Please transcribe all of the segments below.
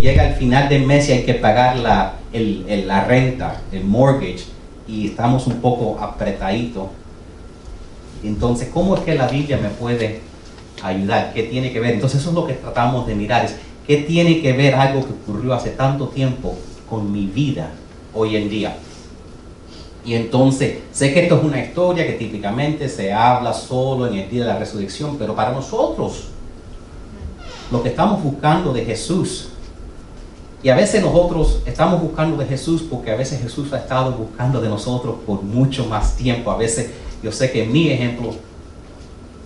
llega el final del mes y hay que pagar la, la renta, el mortgage, y estamos un poco apretaditos. Entonces, ¿cómo es que la Biblia me puede ayudar? ¿Qué tiene que ver? Entonces, eso es lo que tratamos de mirar, es qué tiene que ver algo que ocurrió hace tanto tiempo con mi vida hoy en día. Y entonces, sé que esto es una historia que típicamente se habla solo en el día de la resurrección, pero para nosotros, lo que estamos buscando de Jesús, y a veces nosotros estamos buscando de Jesús porque a veces Jesús ha estado buscando de nosotros por mucho más tiempo. A veces yo sé que en mi ejemplo,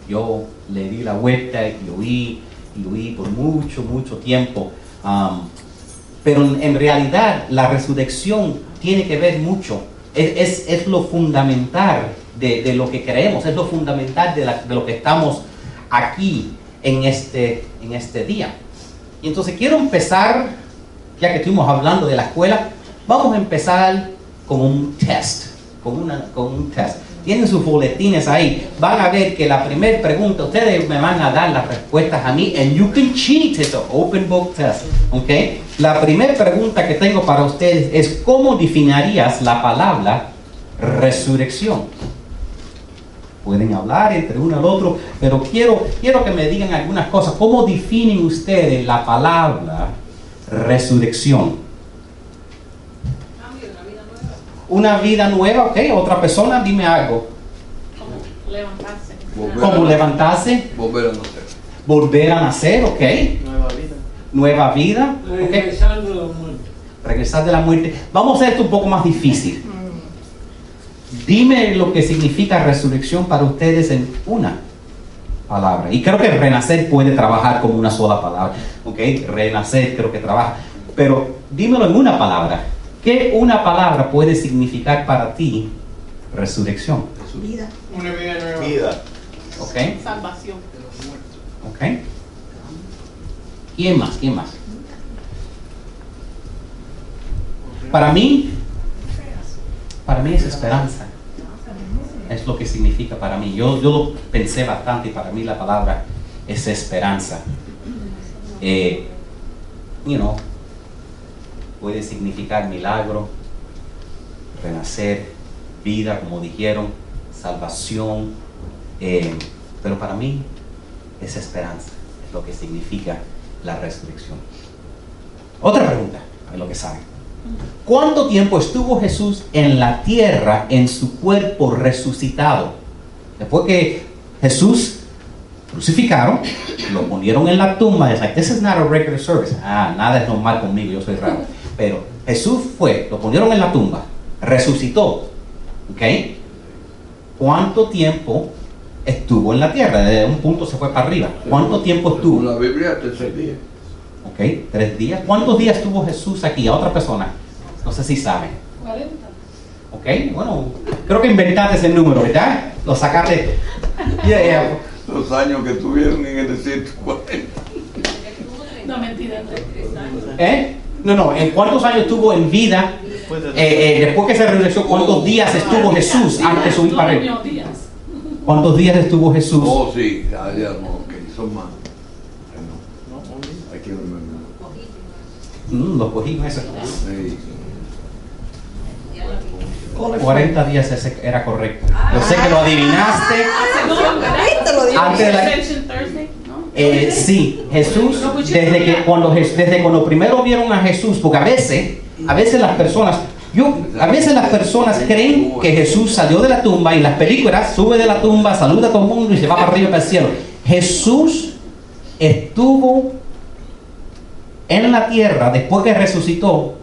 yo le di la vuelta y vi, y vi por mucho, mucho tiempo. Pero en, realidad la resurrección tiene que ver mucho, es, es, lo fundamental de, de, lo que creemos, es lo fundamental de, de, lo que estamos aquí en este, en este día. Y entonces quiero empezar, ya que estuvimos hablando de la escuela, vamos a empezar con un test, con, una, con un test tienen sus boletines ahí, van a ver que la primera pregunta, ustedes me van a dar las respuestas a mí, and you can cheat, it's an open book test, ¿ok? La primera pregunta que tengo para ustedes es, ¿cómo definirías la palabra resurrección? Pueden hablar entre uno al otro, pero quiero, quiero que me digan algunas cosas. ¿Cómo definen ustedes la palabra resurrección? Una vida nueva, ok, otra persona, dime algo. Como levantarse. Como levantarse. Volver a nacer. Volver a nacer, ok. Nueva vida. Nueva vida. Regresar de la muerte. Regresar de la muerte. Vamos a hacer esto un poco más difícil. Dime lo que significa resurrección para ustedes en una palabra. Y creo que renacer puede trabajar como una sola palabra. ¿Ok? Renacer creo que trabaja. Pero dímelo en una palabra. ¿Qué una palabra puede significar para ti resurrección? Vida. Una vida nueva. Vida. ¿Ok? Salvación. ¿Ok? ¿Quién más? ¿Quién más? Para mí, para mí es esperanza. Es lo que significa para mí. Yo, yo lo pensé bastante y para mí la palabra es esperanza. Eh, you puede significar milagro, renacer, vida, como dijeron, salvación, eh, pero para mí es esperanza, es lo que significa la resurrección. Otra pregunta, a lo que saben. ¿Cuánto tiempo estuvo Jesús en la tierra en su cuerpo resucitado? Después que Jesús crucificaron, lo ponieron en la tumba, es like, this is not a regular service. Ah, nada es normal conmigo, yo soy raro. Pero Jesús fue, lo pusieron en la tumba, resucitó. ¿Ok? ¿Cuánto tiempo estuvo en la tierra? De un punto se fue para arriba. ¿Cuánto tiempo estuvo? la Biblia, tres días. Ok, tres días. ¿Cuántos días estuvo Jesús aquí? A otra persona. No sé si saben. 40. Ok, bueno, creo que inventaste ese número, ¿verdad? Lo sacaste. Yeah, Los años que tuvieron en el desierto, 40. No, mentira, tres años. ¿Eh? No, no, ¿en cuántos años estuvo en vida? Eh, eh, después que se resurreció, ¿cuántos días estuvo Jesús antes de subir para arriba? días. ¿Cuántos días estuvo Jesús? Oh, sí, ya, ya, no, ok, son más. Ay, no. Hay que dormir. Mm, los cogimos eso. Sí. 40 días ese era correcto. Yo sé que lo adivinaste. Ahorita lo digo. Antes de la- Ascension Thursday, ¿no? Eh, sí, Jesús, desde que cuando, desde cuando primero vieron a Jesús, porque a veces, a veces las personas, yo, a veces las personas creen que Jesús salió de la tumba y en las películas sube de la tumba, saluda a todo el mundo y se va para arriba para el cielo. Jesús estuvo en la tierra después que resucitó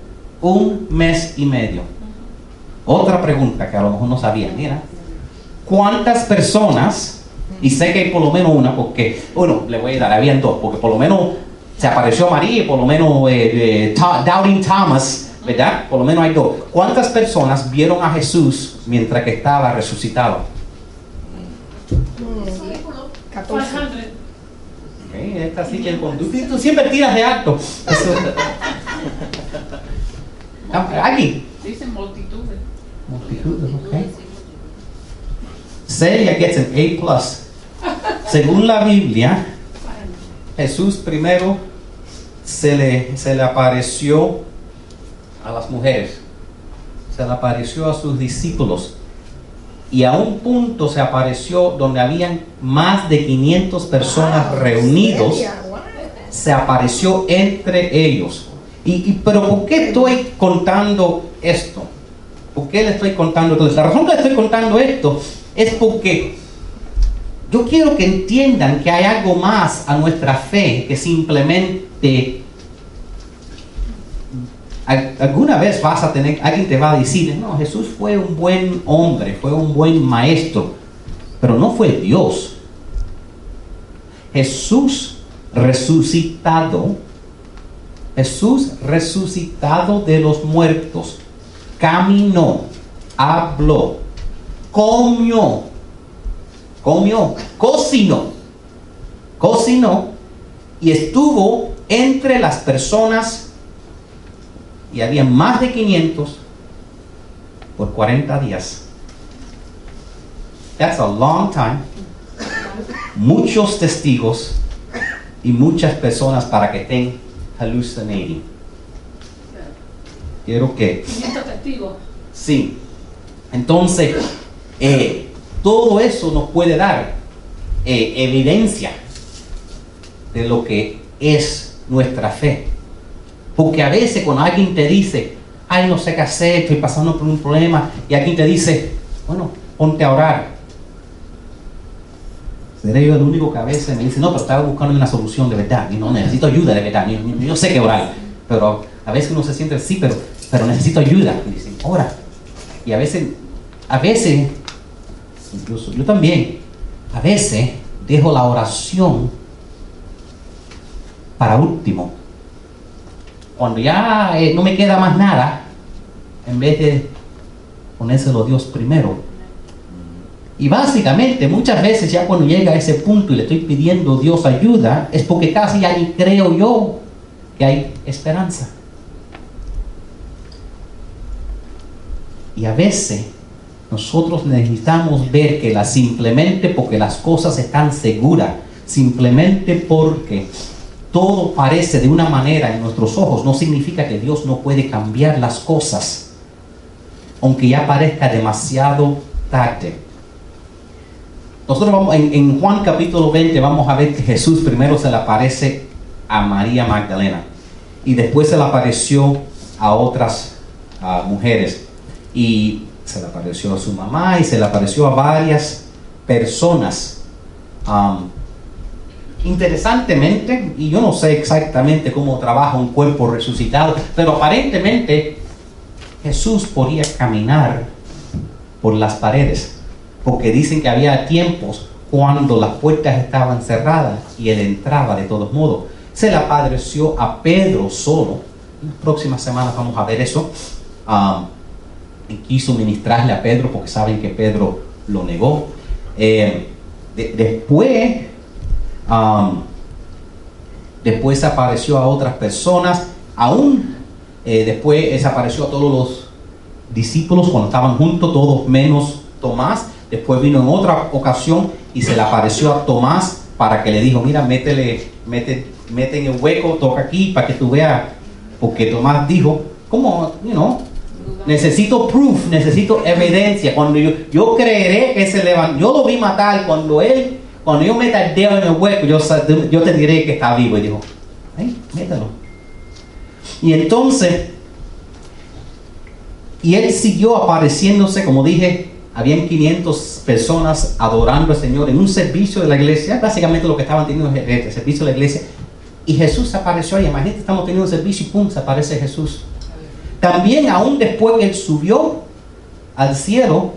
un mes y medio. Otra pregunta que a lo mejor no sabían, mira, ¿cuántas personas, y sé que hay por lo menos una, porque, bueno, le voy a dar, habían dos, porque por lo menos se apareció María y por lo menos eh, eh, Thomas, ¿verdad? Por lo menos hay dos. ¿Cuántas personas vieron a Jesús mientras que estaba resucitado? 14. 500. Ok, esta sí que con- tú, tú siempre tiras de alto. Eso- Ah, Aquí. Dicen multitudes. Multitudes, ok. Celia gets an A plus. Según la Biblia, Jesús primero se le, se le apareció a las mujeres, se le apareció a sus discípulos y a un punto se apareció donde habían más de 500 personas Wow, reunidos, se apareció entre ellos. Y, y- pero ¿por qué estoy contando esto? ¿Por qué le estoy contando esto? La razón que le estoy contando esto es porque yo quiero que entiendan que hay algo más a nuestra fe que simplemente alguna vez vas a tener, alguien te va a decir, no, Jesús fue un buen hombre, fue un buen maestro, pero no fue Dios. Jesús resucitado, Jesús resucitado de los muertos, caminó, habló, comió, comió, cocinó, cocinó y estuvo entre las personas y había más de 500 por 40 días. That's a long time. Muchos testigos y muchas personas para que estén hallucinating. Quiero que 500 testigos. Sí. Entonces, eh, todo eso nos puede dar eh, evidencia de lo que es nuestra fe. Porque a veces cuando alguien te dice, ay, no sé qué hacer, estoy pasando por un problema, y alguien te dice, bueno, ponte a orar. Seré yo el único que a veces me dice, no, pero estaba buscando una solución de verdad, y no necesito ayuda de verdad, yo, yo sé que orar, pero a veces uno se siente, sí, pero, pero necesito ayuda, y dicen, ora. Y a veces, a veces, incluso yo también, a veces dejo la oración para último. Cuando ya eh, no me queda más nada, en vez de ponérselo a Dios primero. Y básicamente, muchas veces ya cuando llega a ese punto y le estoy pidiendo Dios ayuda, es porque casi ni creo yo que hay esperanza. Y a veces nosotros necesitamos ver que la, simplemente porque las cosas están seguras, simplemente porque todo parece de una manera en nuestros ojos, no significa que Dios no puede cambiar las cosas, aunque ya parezca demasiado tarde. Nosotros vamos, en, Juan capítulo 20 vamos a ver que Jesús primero se le aparece a María Magdalena y después se le apareció a otras ah, mujeres y se le apareció a su mamá y se le apareció a varias personas. Interesantemente, y yo no sé exactamente cómo trabaja un cuerpo resucitado, pero aparentemente Jesús podía caminar por las paredes, porque dicen que había tiempos cuando las puertas estaban cerradas y él entraba de todos modos. Se le apareció a Pedro solo. En las próximas semanas vamos a ver eso. Am, y quiso ministrarle a Pedro porque saben que Pedro lo negó. Eh, de- después, um, después apareció a otras personas, aún eh, después desapareció a todos los discípulos cuando estaban juntos, todos menos Tomás. Después vino en otra ocasión y se le apareció a Tomás para que le dijo, mira, métele, mete, mete en el hueco, toca aquí para que tú veas. Porque Tomás dijo, ¿cómo? You know, Necesito proof, necesito evidencia. Cuando yo, yo creeré que se levantó, yo lo vi matar cuando él, cuando yo meta el dedo en el hueco, yo, te diré que está vivo. Y dijo, ay, mételo. Y entonces, y él siguió apareciéndose, como dije, habían 500 personas adorando al Señor en un servicio de la iglesia, básicamente lo que estaban teniendo el servicio de la iglesia. Y Jesús apareció ahí, imagínate, estamos teniendo un servicio y pum, se aparece Jesús. También aún después que él subió al cielo,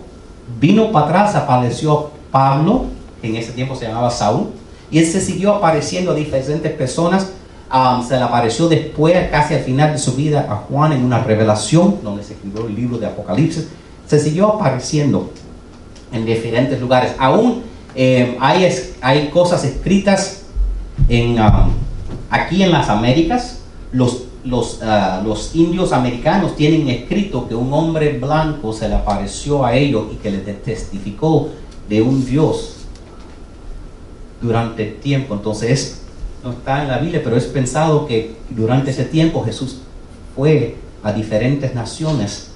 vino para atrás, apareció Pablo, en ese tiempo se llamaba Saúl, y él se siguió apareciendo a diferentes personas. Um, se le apareció después, casi al final de su vida, a Juan en una revelación, donde se escribió el libro de Apocalipsis. Se siguió apareciendo en diferentes lugares. Aún eh, hay, hay cosas escritas en, um, aquí en las Américas. Los, los, ah, los indios americanos tienen escrito que un hombre blanco se le apareció a ellos y que les testificó de un Dios durante tiempo. Entonces es no está en la Biblia, pero es pensado que durante ese tiempo Jesús fue a diferentes naciones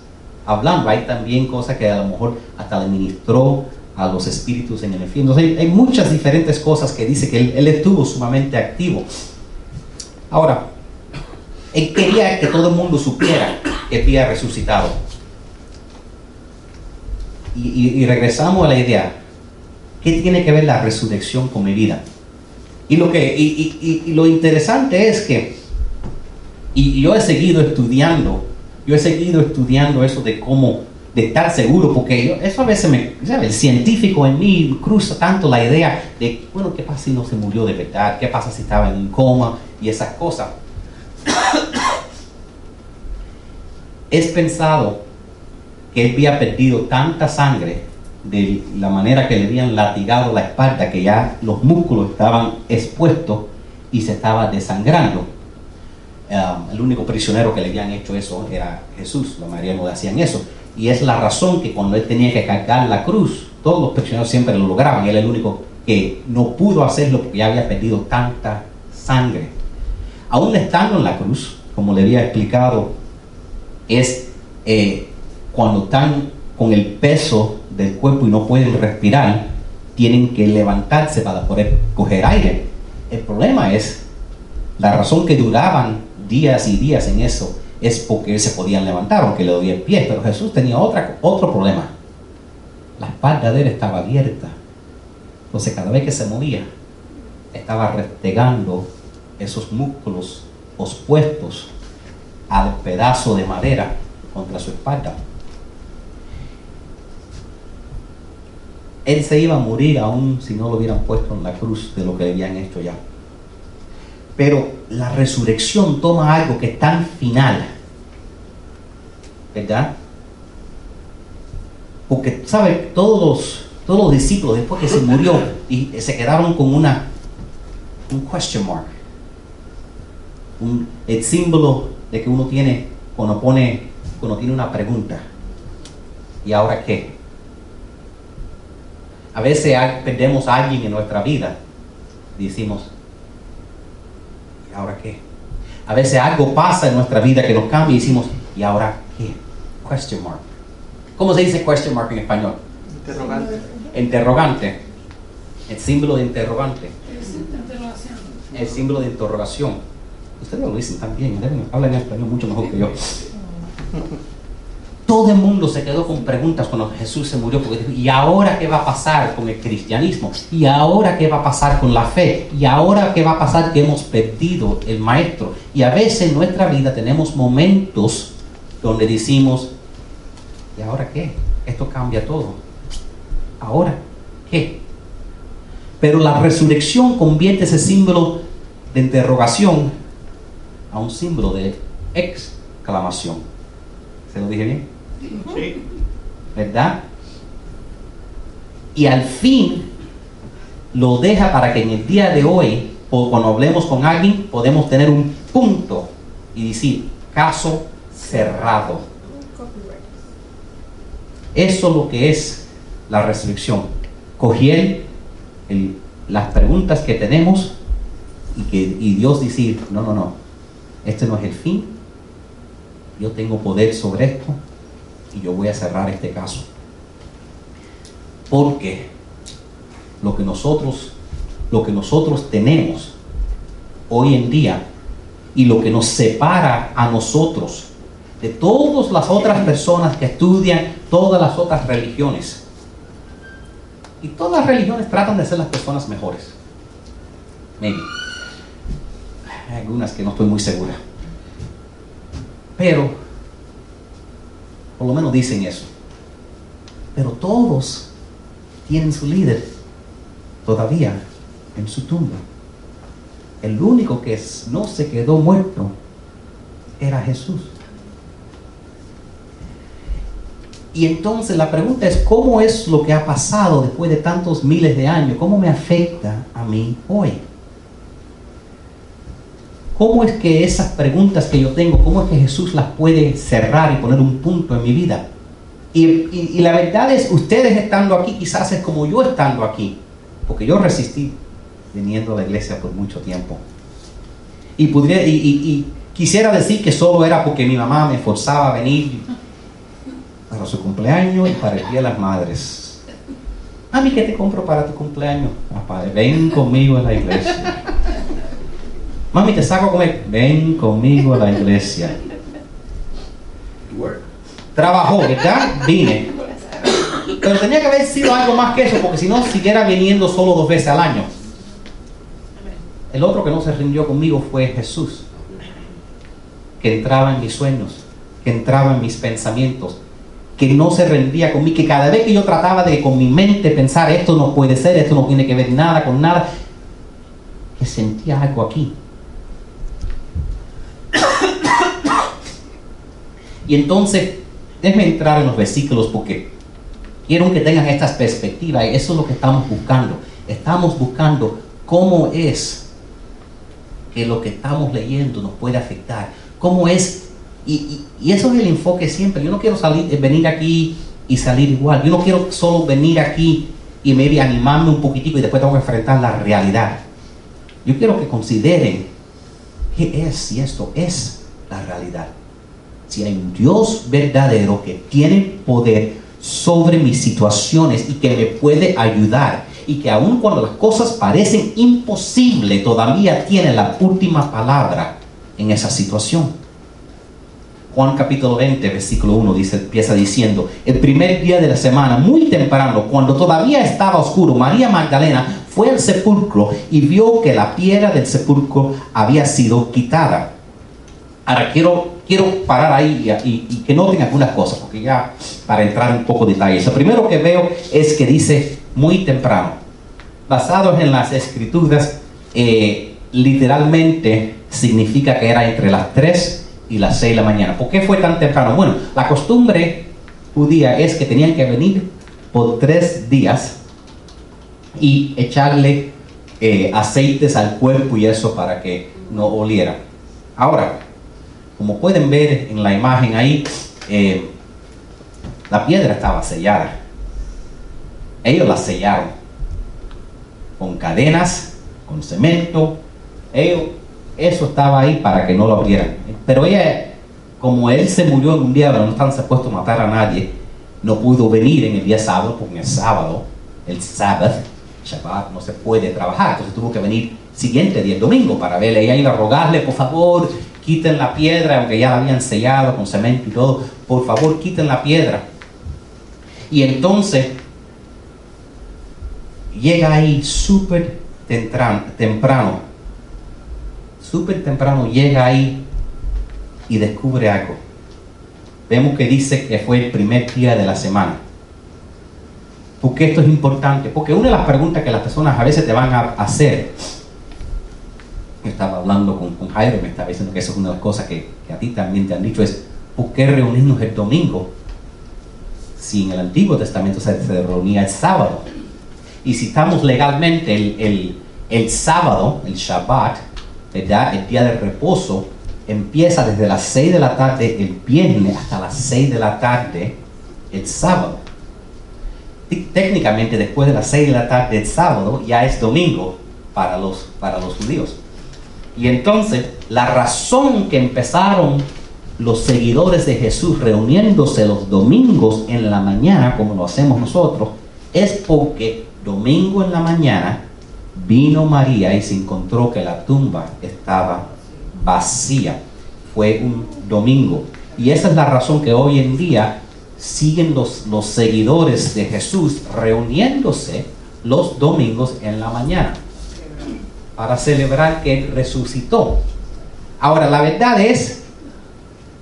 hablando. Hay también cosas que a lo mejor hasta le ministró a los espíritus en el infierno. Entonces, hay, muchas diferentes cosas que dice que él, estuvo sumamente activo. Ahora, él quería que todo el mundo supiera que había resucitado. Y regresamos a la idea, ¿qué tiene que ver la resurrección con mi vida? Y lo, que, y, y- y- lo interesante es que, y yo he seguido estudiando, yo he seguido estudiando eso de cómo, de estar seguro, porque eso a veces me, ¿sabe? El científico en mí cruza tanto la idea de, bueno, ¿qué pasa si no se murió de verdad? ¿Qué pasa si estaba en coma? Y esas cosas. es pensado que él había perdido tanta sangre de la manera que le habían latigado la espalda que ya los músculos estaban expuestos y se estaba desangrando. Um, el único prisionero que le habían hecho eso era Jesús, la mayoría no le hacían eso. Y es la razón que cuando él tenía que cargar la cruz, todos los prisioneros siempre lo lograban. Él era el único que no pudo hacerlo porque ya había perdido tanta sangre. Aún estando en la cruz, como le había explicado, es eh, cuando están con el peso del cuerpo y no pueden respirar, tienen que levantarse para poder coger aire. El problema es, la razón que duraban días y días en eso es porque se podían levantar, aunque le dolía el pie, pero Jesús tenía otro problema. La espalda de él estaba abierta. Entonces cada vez que se movía, estaba restregando esos músculos expuestos al pedazo de madera contra su espalda. Él se iba a morir aún si no lo hubieran puesto en la cruz de lo que le habían hecho ya. Pero la resurrección toma algo que es tan final, ¿verdad? Porque, ¿sabe? Todos los, todos los discípulos, después que se murió, y se quedaron con una, un question mark. Un, el símbolo de que uno tiene cuando pone, cuando tiene una pregunta. ¿Y ahora qué? A veces hay- perdemos a alguien en nuestra vida. y Decimos, ¿y ahora qué? A veces algo pasa en nuestra vida que nos cambia y decimos, ¿y ahora qué? Question mark. ¿Cómo se dice question mark en español? Interrogante. Interrogante. El símbolo de interrogante. El símbolo de interrogación. Ustedes lo dicen también, deben, hablan español mucho mejor que yo. Todo el mundo se quedó con preguntas cuando Jesús se murió, porque dijo, ¿y ahora qué va a pasar con el cristianismo? ¿Y ahora qué va a pasar con la fe? ¿Y ahora qué va a pasar que hemos perdido el maestro? Y a veces en nuestra vida tenemos momentos donde decimos, ¿y ahora qué? Esto cambia todo. ¿Ahora qué? Pero la resurrección convierte ese símbolo de interrogación a un símbolo de exclamación. ¿Se lo dije bien? ¿Verdad? Y al fin lo deja para que en el día de hoy, cuando hablemos con alguien, podemos tener un punto y decir, caso cerrado. Eso es lo que es la resurrección. Coger el- las preguntas que tenemos y, que, y Dios decir, no, no, no, este no es el fin. Yo tengo poder sobre esto y yo voy a cerrar este caso. Porque lo que nosotros, lo que nosotros tenemos hoy en día y lo que nos separa a nosotros de todas las otras personas que estudian todas las otras religiones. Y todas las religiones tratan de ser las personas mejores. Maybe. Hay algunas que no estoy muy segura. Pero, por lo menos dicen eso. Pero todos tienen su líder todavía en su tumba. El único que no se quedó muerto era Jesús. Y entonces la pregunta es, ¿cómo es lo que ha pasado después de tantos miles de años? ¿Cómo me afecta a mí hoy? ¿Cómo es que esas preguntas que yo tengo, cómo es que Jesús las puede cerrar y poner un punto en mi vida? Y, la verdad es, ustedes estando aquí quizás es como yo estando aquí, porque yo resistí viniendo a la iglesia por mucho tiempo. Y, podría, y, quisiera decir que solo era porque mi mamá me forzaba a venir para su cumpleaños y para el Día de las Madres. Mami, ¿qué te compro para tu cumpleaños? Papá, ven conmigo a la iglesia. Mami, te saco a comer. Ven conmigo a la iglesia. Trabajó, ¿verdad? Vine. Pero tenía que haber sido algo más que eso, porque si no, siguiera viniendo solo dos veces al año. El otro que no se rindió conmigo fue Jesús, que entraba en mis sueños, que entraba en mis pensamientos, que no se rendía conmigo, que cada vez que yo trataba de con mi mente pensar esto no puede ser, esto no tiene que ver nada con nada, que sentía algo aquí. Y entonces, déjenme entrar en los versículos porque quiero que tengan estas perspectivas eso es lo que estamos buscando. Estamos buscando cómo es que lo que estamos leyendo nos puede afectar. Cómo es, y eso es el enfoque siempre. Yo no quiero salir, eh, venir aquí y salir igual. Yo no quiero solo venir aquí y maybe animarme un poquitico y después tengo que enfrentar la realidad. Yo quiero que consideren qué es si esto es la realidad si hay un Dios verdadero que tiene poder sobre mis situaciones y que me puede ayudar y que aun cuando las cosas parecen imposibles todavía tiene la última palabra en esa situación. Juan capítulo 20, versículo 1 dice, empieza diciendo, el primer día de la semana, muy temprano, cuando todavía estaba oscuro, María Magdalena fue al sepulcro y vio que la piedra del sepulcro había sido quitada. Ahora quiero, quiero parar ahí y, que noten algunas cosas, porque ya para entrar un poco de detalle. Lo primero que veo es que dice muy temprano. Basados en las escrituras, eh, literalmente significa que era entre las 3 y las 6 de la mañana. ¿Por qué fue tan temprano? Bueno, la costumbre judía es que tenían que venir por tres días y echarle eh, aceites al cuerpo y eso para que no oliera. Ahora, como pueden ver en la imagen ahí, eh, la piedra estaba sellada. Ellos la sellaron con cadenas, con cemento. Ellos, eso estaba ahí para que no lo abrieran. Pero ella, como él se murió en un día donde no están supuestos a matar a nadie, no pudo venir en el día sábado, porque el sábado, el sábado, Shabbat, no se puede trabajar. Entonces tuvo que venir siguiente día, el domingo, para verle. Ella iba a rogarle, por favor, quiten la piedra, aunque ya la habían sellado con cemento y todo. Por favor, quiten la piedra. Y entonces llega ahí súper tempran- temprano. Súper temprano llega ahí y descubre algo. Vemos que dice que fue el primer día de la semana. ¿Por qué esto es importante? Porque una de las preguntas que las personas a veces te van a hacer, estaba hablando con, con Jairo, me estaba diciendo que eso es una de las cosas que, a ti también te han dicho, es ¿por qué reunirnos el domingo si en el Antiguo Testamento se, reunía el sábado? Y si estamos legalmente el, sábado, el Shabbat, el día de reposo, empieza desde las 6 de la tarde el viernes hasta las 6 de la tarde el sábado. Técnicamente después de las 6 de la tarde el sábado ya es domingo para los, para los judíos. Y entonces la razón que empezaron los seguidores de Jesús reuniéndose los domingos en la mañana, como lo hacemos nosotros, es porque domingo en la mañana vino María y se encontró que la tumba estaba vacía. Fue un domingo. Y esa es la razón que hoy en día siguen los, los seguidores de Jesús reuniéndose los domingos en la mañana para celebrar que resucitó. Ahora, la verdad es,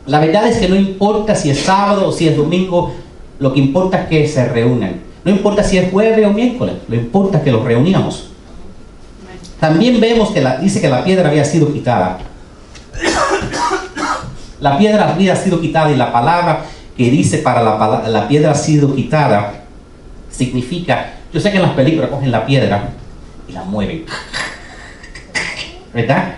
la verdad es que no importa si es sábado o si es domingo, lo que importa es que se reúnan. No importa si es jueves o miércoles, lo importa es que los reunamos. También vemos que la- dice que la piedra había sido quitada. La piedra había sido quitada y la palabra que dice para la, la piedra ha sido quitada significa, yo sé que en las películas cogen la piedra y la mueven. ¿Verdad?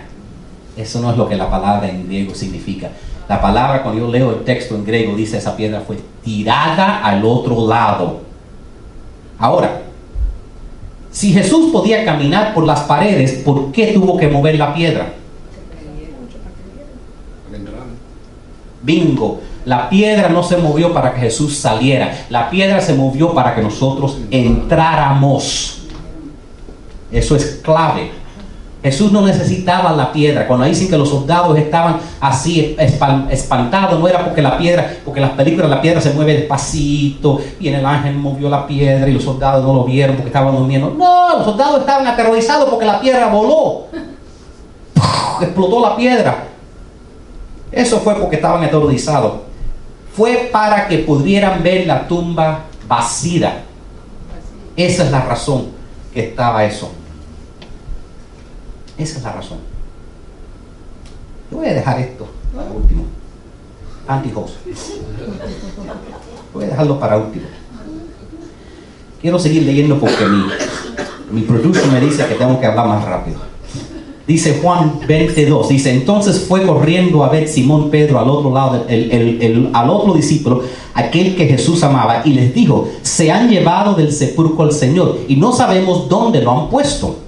Eso no es lo que la palabra en griego significa. La palabra, cuando yo leo el texto en griego, dice esa piedra fue tirada al otro lado. Ahora, si Jesús podía caminar por las paredes, ¿por qué tuvo que mover la piedra? Bingo, la piedra no se movió para que Jesús saliera, la piedra se movió para que nosotros entráramos. Eso es clave. Jesús no necesitaba la piedra. Cuando dicen que los soldados estaban así espan- espantados, no era porque la piedra, porque en las películas la piedra se mueve despacito y en el ángel movió la piedra y los soldados no lo vieron porque estaban durmiendo. No, los soldados estaban aterrorizados porque la piedra voló. Explotó la piedra. Eso fue porque estaban aterrorizados. Fue para que pudieran ver la tumba vacía. Esa es la razón que estaba eso. Esa es la razón. Yo voy a dejar esto para último. Antijos. Voy a dejarlo para último. Quiero seguir leyendo porque mi, mi producer me dice que tengo que hablar más rápido. Dice Juan 22, dice, entonces fue corriendo a ver Simón Pedro al otro lado, al otro discípulo, aquel que Jesús amaba, y les dijo, se han llevado del sepulcro al Señor y no sabemos dónde lo han puesto.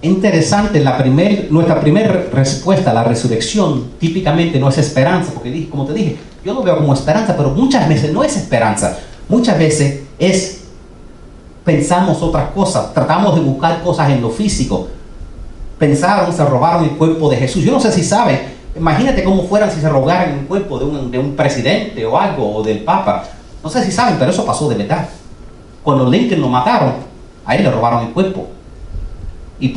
Interesante, la primer, nuestra primera respuesta a la resurrección típicamente no es esperanza, porque como te dije, yo lo veo como esperanza, pero muchas veces no es esperanza, muchas veces es pensamos otras cosas, tratamos de buscar cosas en lo físico. Pensaron, se robaron el cuerpo de Jesús. Yo no sé si saben, imagínate cómo fueran si se robaran el cuerpo de un, de un presidente o algo, o del Papa. No sé si saben, pero eso pasó de verdad. Cuando Lincoln lo mataron, a él le robaron el cuerpo. Y,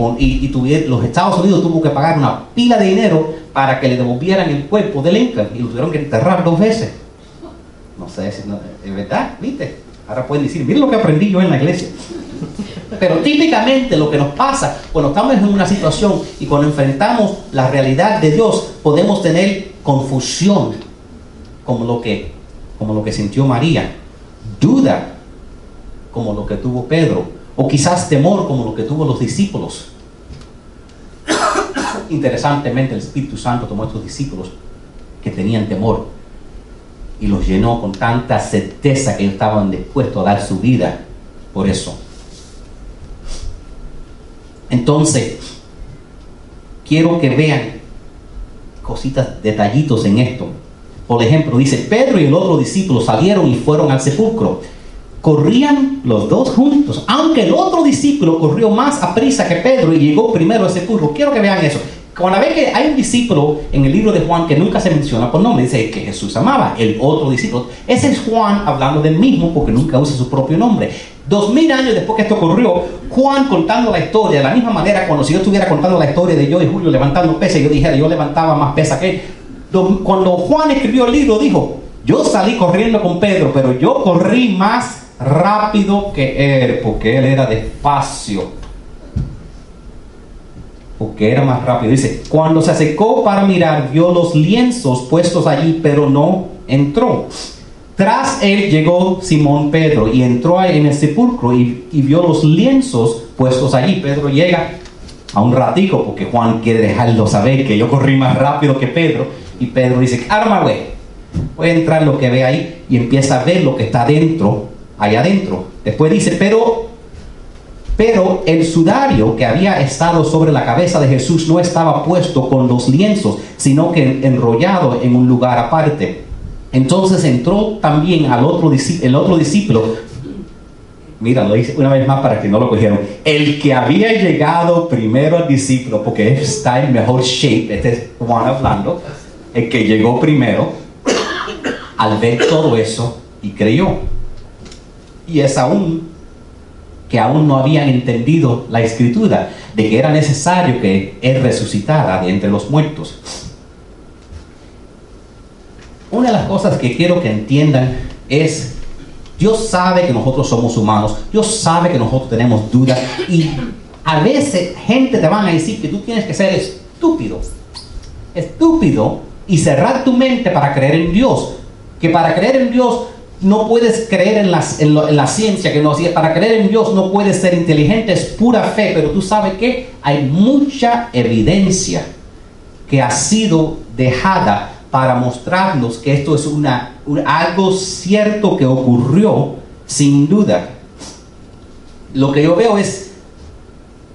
los Estados Unidos tuvo que pagar una pila de dinero para que le devolvieran el cuerpo de Lincoln y lo tuvieron que enterrar dos veces. No sé si no, es verdad, ¿viste? Ahora pueden decir, miren lo que aprendí yo en la iglesia. Pero típicamente lo que nos pasa cuando estamos en una situación y cuando enfrentamos la realidad de Dios, podemos tener confusión, como lo que, como lo que sintió María, duda, como lo que tuvo Pedro, o quizás temor, como lo que tuvo los discípulos. Interesantemente, el Espíritu Santo tomó a estos discípulos que tenían temor y los llenó con tanta certeza que ellos estaban dispuestos a dar su vida por eso. Entonces, quiero que vean cositas, detallitos en esto. Por ejemplo, dice, Pedro y el otro discípulo salieron y fueron al sepulcro. Corrían los dos juntos, aunque el otro discípulo corrió más a prisa que Pedro y llegó primero al sepulcro. Quiero que vean eso. Cuando ve que hay un discípulo en el libro de Juan que nunca se menciona por nombre, dice que Jesús amaba, el otro discípulo. Ese es Juan hablando del mismo porque nunca usa su propio nombre. Dos mil años después que esto ocurrió, Juan contando la historia, de la misma manera cuando si yo estuviera contando la historia de yo y Julio levantando pesas, yo dijera, yo levantaba más pesas que él. Do- Cuando Juan escribió el libro, dijo, yo salí corriendo con Pedro, pero yo corrí más rápido que él, porque él era despacio porque era más rápido. Dice, cuando se acercó para mirar, vio los lienzos puestos allí, pero no entró. Tras él llegó Simón Pedro y entró en el sepulcro y, y vio los lienzos puestos allí. Pedro llega a un ratico porque Juan quiere dejarlo saber que yo corrí más rápido que Pedro. Y Pedro dice, arma, güey. Voy a entrar lo que ve ahí y empieza a ver lo que está dentro, allá adentro. Después dice, pero pero el sudario que había estado sobre la cabeza de Jesús no estaba puesto con los lienzos, sino que enrollado en un lugar aparte. Entonces entró también al otro, el otro discípulo. Mira, lo hice una vez más para que no lo cogieron. El que había llegado primero al discípulo, porque está en mejor shape, este es Juan hablando, el que llegó primero, al ver todo eso y creyó. Y es aún que aún no habían entendido la escritura de que era necesario que Él resucitara de entre los muertos. Una de las cosas que quiero que entiendan es, Dios sabe que nosotros somos humanos, Dios sabe que nosotros tenemos dudas y a veces gente te van a decir que tú tienes que ser estúpido, estúpido y cerrar tu mente para creer en Dios, que para creer en Dios no puedes creer en, en la ciencia, que no, si para creer en Dios no puedes ser inteligente, es pura fe, pero tú sabes que hay mucha evidencia que ha sido dejada para mostrarnos que esto es una, un- algo cierto que ocurrió sin duda. Lo que yo veo es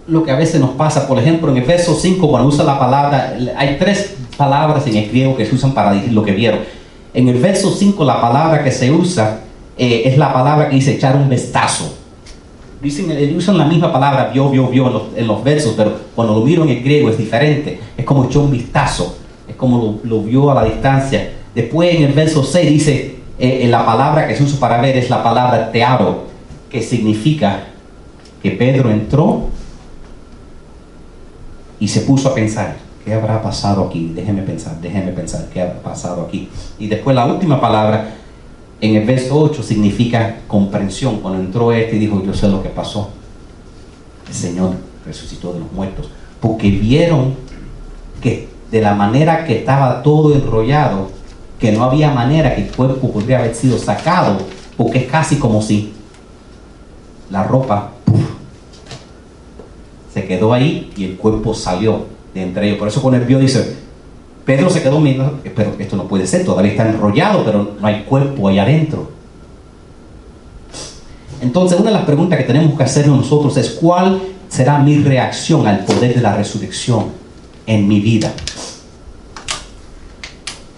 lo que a veces nos pasa. Por ejemplo, en verso 5, cuando usa la palabra, hay tres palabras en el griego que se usan para decir lo que vieron. En el verso 5, la palabra que se usa eh, es la palabra que dice echar un vistazo. Dicen, eh, usan la misma palabra, vio, vio, vio en los, en los versos, pero cuando lo miro en el griego es diferente. Es como echó un vistazo, es como lo, lo vio a la distancia. Después en el verso 6 dice, eh, la palabra que se usa para ver es la palabra tearo, que significa que Pedro entró y se puso a pensar, ¿qué habrá pasado aquí? Déjeme pensar, déjeme pensar, ¿qué habrá pasado aquí? Y después la última palabra, en el verso 8, significa comprensión. Cuando entró este y dijo, yo sé lo que pasó. El Señor resucitó de los muertos. Porque vieron que de la manera que estaba todo enrollado, que no había manera que el cuerpo podría haber sido sacado, porque es casi como si la ropa se quedó ahí y el cuerpo salió entre ellos. Por eso con el vio dice, Pedro se quedó mirando, pero esto no puede ser, todavía está enrollado, pero no hay cuerpo ahí adentro. Entonces, una de las preguntas que tenemos que hacernos nosotros es, ¿cuál será mi reacción al poder de la resurrección en mi vida?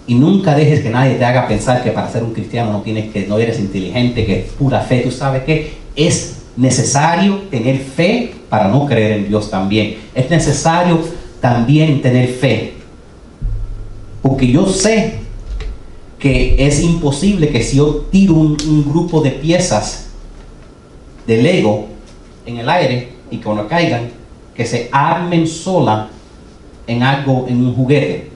Y nunca dejes que nadie te haga pensar que para ser un cristiano no tienes que no eres inteligente, que es pura fe. Tú sabes que es necesario tener fe para no creer en Dios también. Es necesario también tener fe. Porque yo sé que es imposible que si yo tiro un, grupo de piezas de Lego en el aire y que cuando caigan, que se armen sola en algo, en un juguete.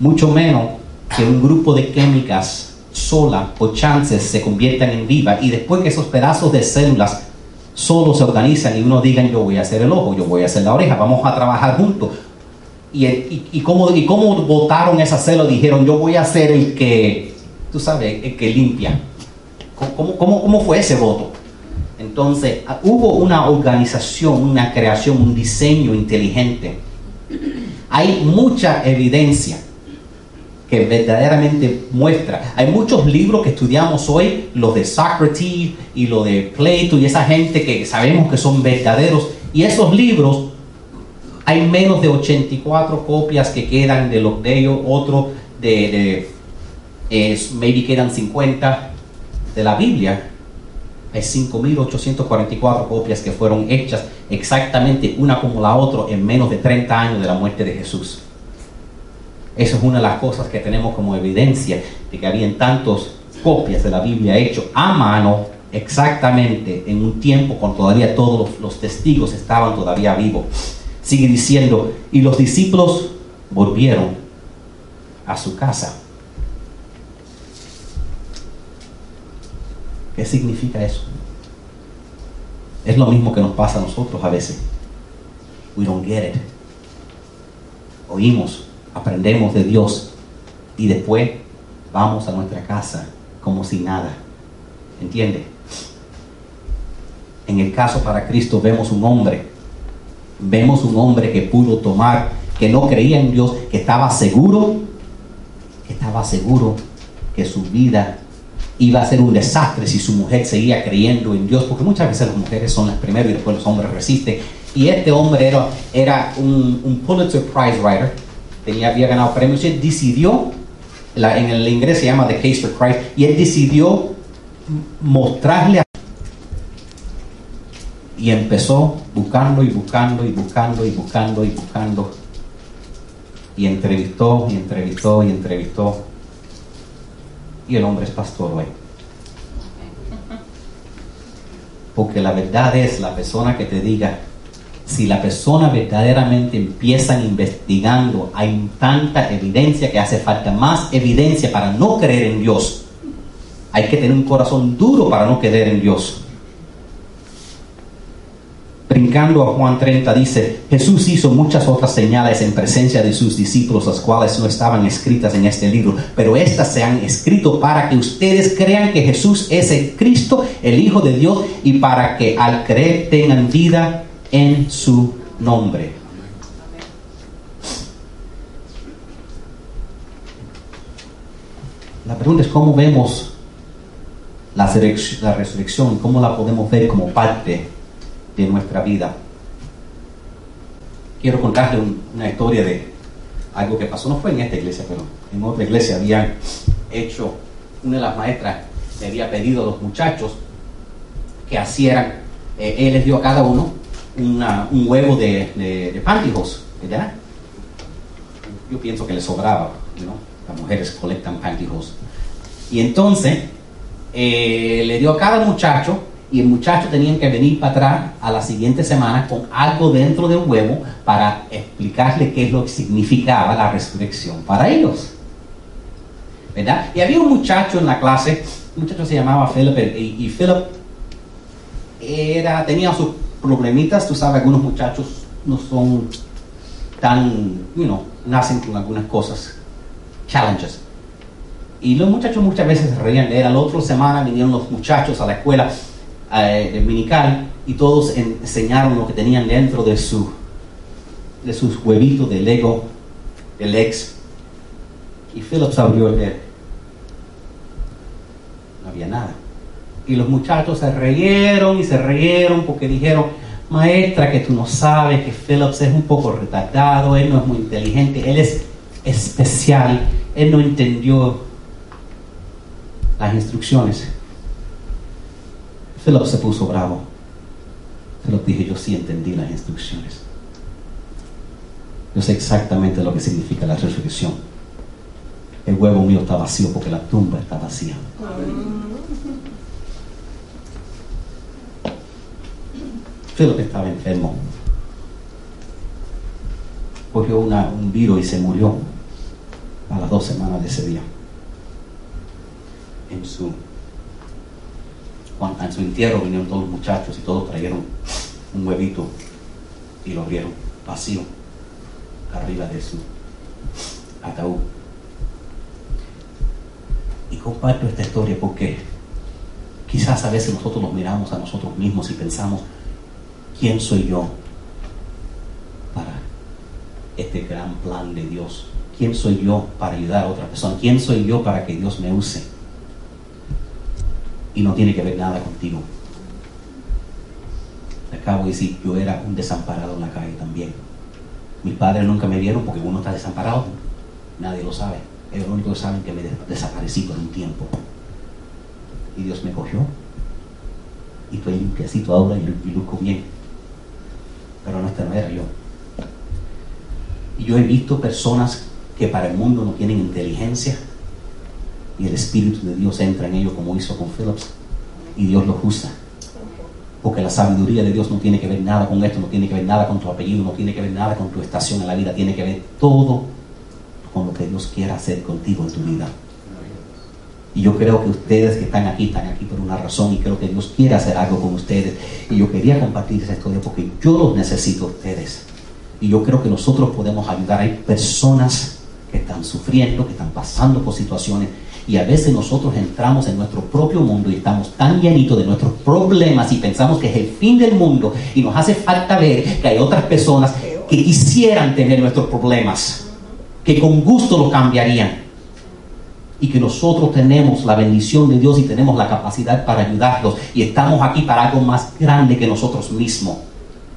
Mucho menos que un grupo de químicas sola o chances se conviertan en viva y después que esos pedazos de células solo se organizan y uno digan yo voy a hacer el ojo, yo voy a hacer la oreja, vamos a trabajar juntos. Y, y, y, cómo, y cómo votaron esas células, dijeron yo voy a ser el que, tú sabes, el que limpia. ¿Cómo, cómo, cómo fue ese voto? Entonces, hubo una organización, una creación, un diseño inteligente. Hay mucha evidencia que verdaderamente muestra. Hay muchos libros que estudiamos hoy, los de Socrates y los de Plato y esa gente que sabemos que son verdaderos. Y esos libros, hay menos de 84 copias que quedan de los de ellos, otros de, de maybe quedan 50 de la Biblia. Hay 5.844 copias que fueron hechas exactamente una como la otra en menos de 30 años de la muerte de Jesús. Eso es una de las cosas que tenemos como evidencia de que habían tantas copias de la Biblia hecho a mano exactamente en un tiempo cuando todavía todos los, los testigos estaban todavía vivos. Sigue diciendo, y los discípulos volvieron a su casa. ¿Qué significa eso? Es lo mismo que nos pasa a nosotros a veces. We don't get it. Oímos, aprendemos de Dios y después vamos a nuestra casa como si nada. ¿Entiende? En el caso para Cristo vemos un hombre, vemos un hombre que pudo tomar, que no creía en Dios, que estaba seguro, que estaba seguro que su vida iba a ser un desastre si su mujer seguía creyendo en Dios, porque muchas veces las mujeres son las primeras y después los hombres resisten. Y este hombre era, un, un Pulitzer Prize Writer, tenía, había ganado premios, y él decidió, la, en el inglés se llama The Case for Christ, y él decidió mostrarle a y empezó buscando y buscando y buscando y buscando y buscando. Y entrevistó y entrevistó y entrevistó. Y el hombre es pastor hoy. Porque la verdad es la persona que te diga si la persona verdaderamente empieza investigando hay tanta evidencia que hace falta más evidencia para no creer en Dios. Hay que tener un corazón duro para no creer en Dios. Brincando a Juan 30, dice, Jesús hizo muchas otras señales en presencia de sus discípulos, las cuales no estaban escritas en este libro, pero estas se han escrito para que ustedes crean que Jesús es el Cristo, el Hijo de Dios, y para que al creer tengan vida en su nombre. La pregunta es cómo vemos la resurrección, cómo la podemos ver como parte de nuestra vida. quiero contarle un- una historia de algo que pasó, no fue en esta iglesia, pero en otra iglesia habían hecho, una de las maestras le había pedido a los muchachos que hicieran, eh, él les dio a cada uno un huevo de, de, pantyhose, ¿verdad? Yo pienso que le sobraba, ¿no? Las mujeres colectan pantyhose. Y entonces eh, le dio a cada muchacho y el muchacho tenía que venir para atrás a la siguiente semana con algo dentro del huevo para explicarle qué es lo que significaba la resurrección para ellos. ¿Verdad? Y había un muchacho en la clase, un muchacho se llamaba Philip y, Philip era, tenía sus problemitas, tú sabes, algunos muchachos no son tan, you know, nacen con algunas cosas, challenges. Y los muchachos muchas veces se reían de él. La otra semana vinieron los muchachos a la escuela eh, dominical y todos en- enseñaron lo que tenían dentro de, su, de sus huevitos de Lego, del ex. Y Phillips abrió el de No había nada. Y los muchachos se reyeron y se reyeron porque dijeron, maestra, que tú no sabes que Phillips es un poco retardado, él no es muy inteligente, él es especial, él no entendió las instrucciones. Philip se puso bravo. Philip dije, yo sí entendí las instrucciones. Yo sé exactamente lo que significa la resurrección. El huevo mío está vacío porque la tumba está vacía. Philip estaba enfermo. Cogió un virus y se murió a las dos semanas de ese día en su, en su entierro vinieron todos los muchachos y todos trajeron un huevito y lo abrieron vacío arriba de su ataúd. Y comparto esta historia porque quizás a veces nosotros nos miramos a nosotros mismos y pensamos, ¿quién soy yo para este gran plan de Dios? ¿Quién soy yo para ayudar a otra persona? ¿Quién soy yo para que Dios me use? y no tiene que ver nada contigo. Acabo de decir, yo era un desamparado en la calle también. Mis padres nunca me vieron porque uno está desamparado. Nadie lo sabe. Ellos lo único que saben que me des- desaparecí por un tiempo. Y Dios me cogió. Y estoy limpiacito ahora y luzco bien. Pero no, no era yo. Y yo he visto personas que para el mundo no tienen inteligencia y el Espíritu de Dios entra en ellos como hizo con Phillips y Dios los usa. Porque la sabiduría de Dios no tiene que ver nada con esto, no tiene que ver nada con tu apellido, no tiene que ver nada con tu estación en la vida, tiene que ver todo con lo que Dios quiera hacer contigo en tu vida. Y yo creo que ustedes que están aquí, están aquí por una razón y creo que Dios quiere hacer algo con ustedes. Y yo quería compartir esa historia porque yo los necesito ustedes. Y yo creo que nosotros podemos ayudar. Hay personas que están sufriendo, que están pasando por situaciones. Y a veces nosotros entramos en nuestro propio mundo y estamos tan llenitos de nuestros problemas y pensamos que es el fin del mundo. Y nos hace falta ver que hay otras personas que quisieran tener nuestros problemas, que con gusto lo cambiarían y que nosotros tenemos la bendición de Dios y tenemos la capacidad para ayudarlos y estamos aquí para algo más grande que nosotros mismos.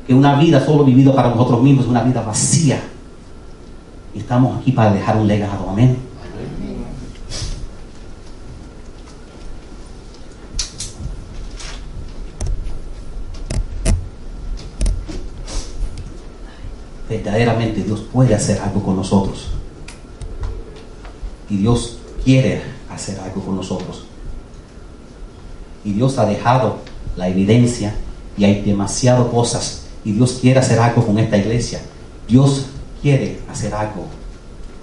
Que una vida solo vivida para nosotros mismos es una vida vacía. Y estamos aquí para dejar un legado. Amén. Verdaderamente Dios puede hacer algo con nosotros. Y Dios quiere hacer algo con nosotros. Y Dios ha dejado la evidencia y hay demasiadas cosas. Y Dios quiere hacer algo con esta iglesia. Dios quiere hacer algo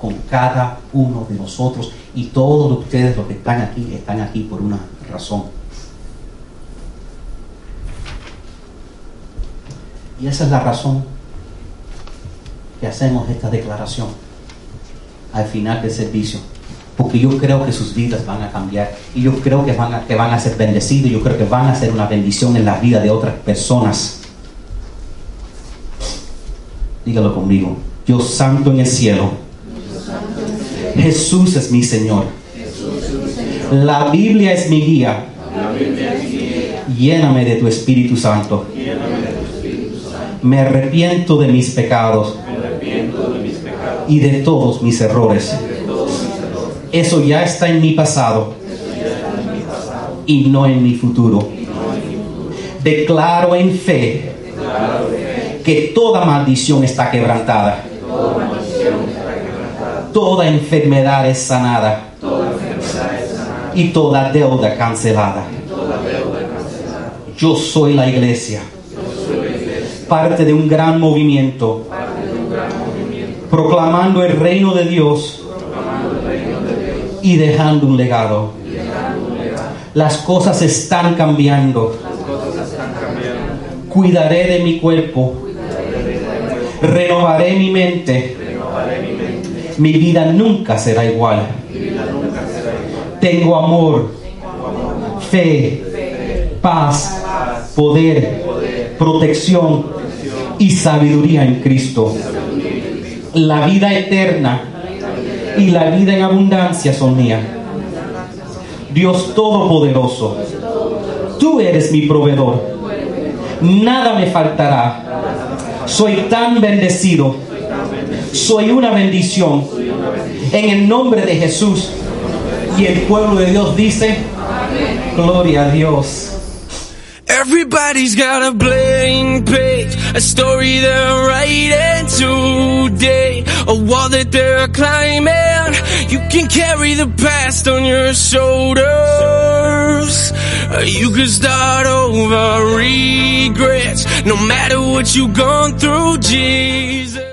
con cada uno de nosotros. Y todos ustedes los que están aquí, están aquí por una razón. Y esa es la razón que hacemos esta declaración al final del servicio porque yo creo que sus vidas van a cambiar y yo creo que van a, que van a ser bendecidos, yo creo que van a ser una bendición en la vida de otras personas. Dígalo conmigo. Dios santo en el cielo. Jesús es mi Señor. La Biblia es mi guía. Lléname de tu Espíritu Santo. Me arrepiento de mis pecados y de todos mis errores. Eso ya está en mi pasado y no en mi futuro. Declaro en fe que toda maldición está quebrantada. Toda enfermedad es sanada. Y toda deuda cancelada. Yo soy la iglesia. Parte de un gran movimiento. Proclamando el reino de Dios. Y dejando un legado. Las cosas están cambiando. Cuidaré de mi cuerpo. Renovaré mi mente. Mi vida nunca será igual. Tengo amor, fe, paz, poder, protección y sabiduría en Cristo. La vida eterna y la vida en abundancia son mías. Dios Todopoderoso, tú eres mi proveedor. Nada me faltará. Soy tan bendecido. Soy una bendición. En el nombre de Jesús. Y el pueblo de Dios dice, gloria a Dios. Everybody's got a blank page, a story they're writing today, a wall that they're climbing. You can carry the past on your shoulders. You can start over regrets, no matter what you've gone through, Jesus.